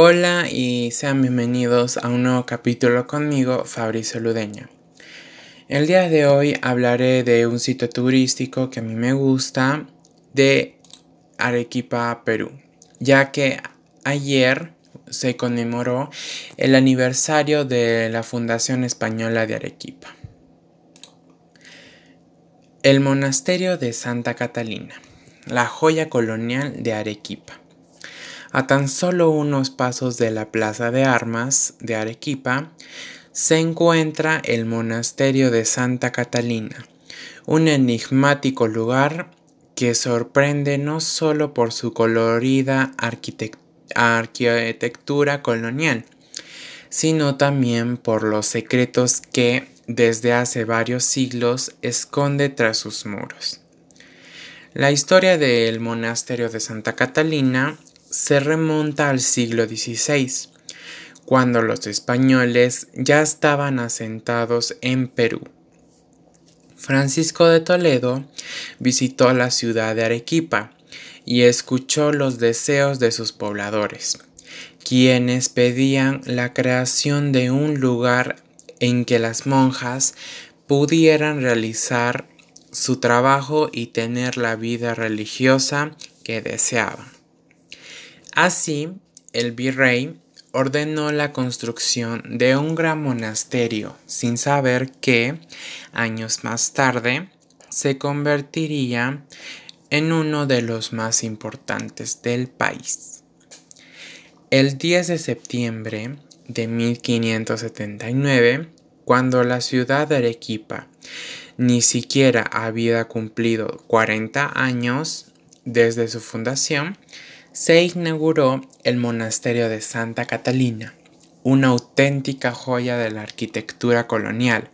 Hola y sean bienvenidos a un nuevo capítulo conmigo, Fabricio Ludeña. El día de hoy hablaré de un sitio turístico que a mí me gusta de Arequipa, Perú, ya que ayer se conmemoró el aniversario de la Fundación Española de Arequipa. El Monasterio de Santa Catalina, la joya colonial de Arequipa. A tan solo unos pasos de la Plaza de Armas de Arequipa se encuentra el Monasterio de Santa Catalina, un enigmático lugar que sorprende no solo por su colorida arquitectura colonial, sino también por los secretos que desde hace varios siglos esconde tras sus muros. La historia del monasterio de Santa Catalina se remonta al siglo XVI, cuando los españoles ya estaban asentados en Perú. Francisco de Toledo visitó la ciudad de Arequipa y escuchó los deseos de sus pobladores, quienes pedían la creación de un lugar en que las monjas pudieran realizar su trabajo y tener la vida religiosa que deseaban. Así, el virrey ordenó la construcción de un gran monasterio sin saber que, años más tarde, se convertiría en uno de los más importantes del país. El 10 de septiembre de 1579, cuando la ciudad de Arequipa ni siquiera había cumplido 40 años desde su fundación, se inauguró el monasterio de Santa Catalina, una auténtica joya de la arquitectura colonial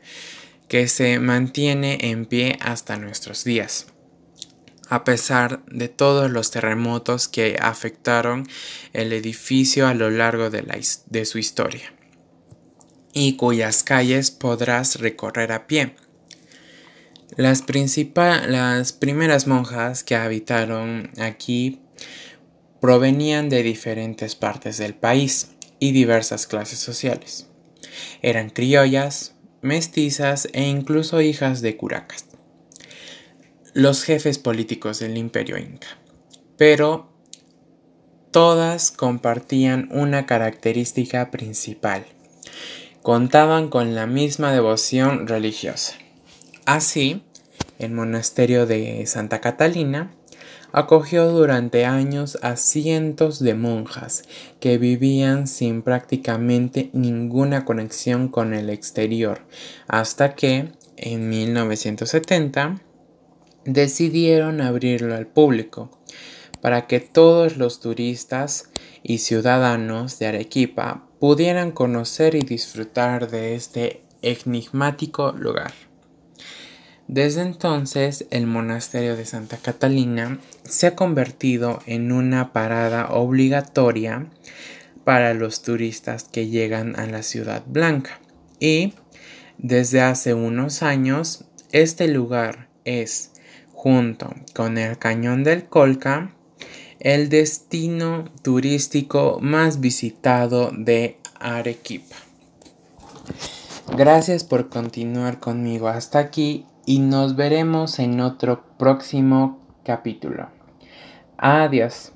que se mantiene en pie hasta nuestros días. A pesar de todos los terremotos que afectaron el edificio a lo largo de, su historia y cuyas calles podrás recorrer a pie. Las, las primeras monjas que habitaron aquí provenían de diferentes partes del país y diversas clases sociales. Eran criollas, mestizas e incluso hijas de curacas. Los jefes políticos del imperio inca. Pero todas compartían una característica principal. Contaban con la misma devoción religiosa. Así, el monasterio de Santa Catalina acogió durante años a cientos de monjas que vivían sin prácticamente ninguna conexión con el exterior, hasta que, en 1970, decidieron abrirlo al público para que todos los turistas y ciudadanos de Arequipa pudieran conocer y disfrutar de este enigmático lugar. Desde entonces, el monasterio de Santa Catalina se ha convertido en una parada obligatoria para los turistas que llegan a la ciudad blanca. Y desde hace unos años, este lugar es, junto con el cañón del Colca, el destino turístico más visitado de Arequipa. Gracias por continuar conmigo hasta aquí y nos veremos en otro próximo capítulo. Adiós.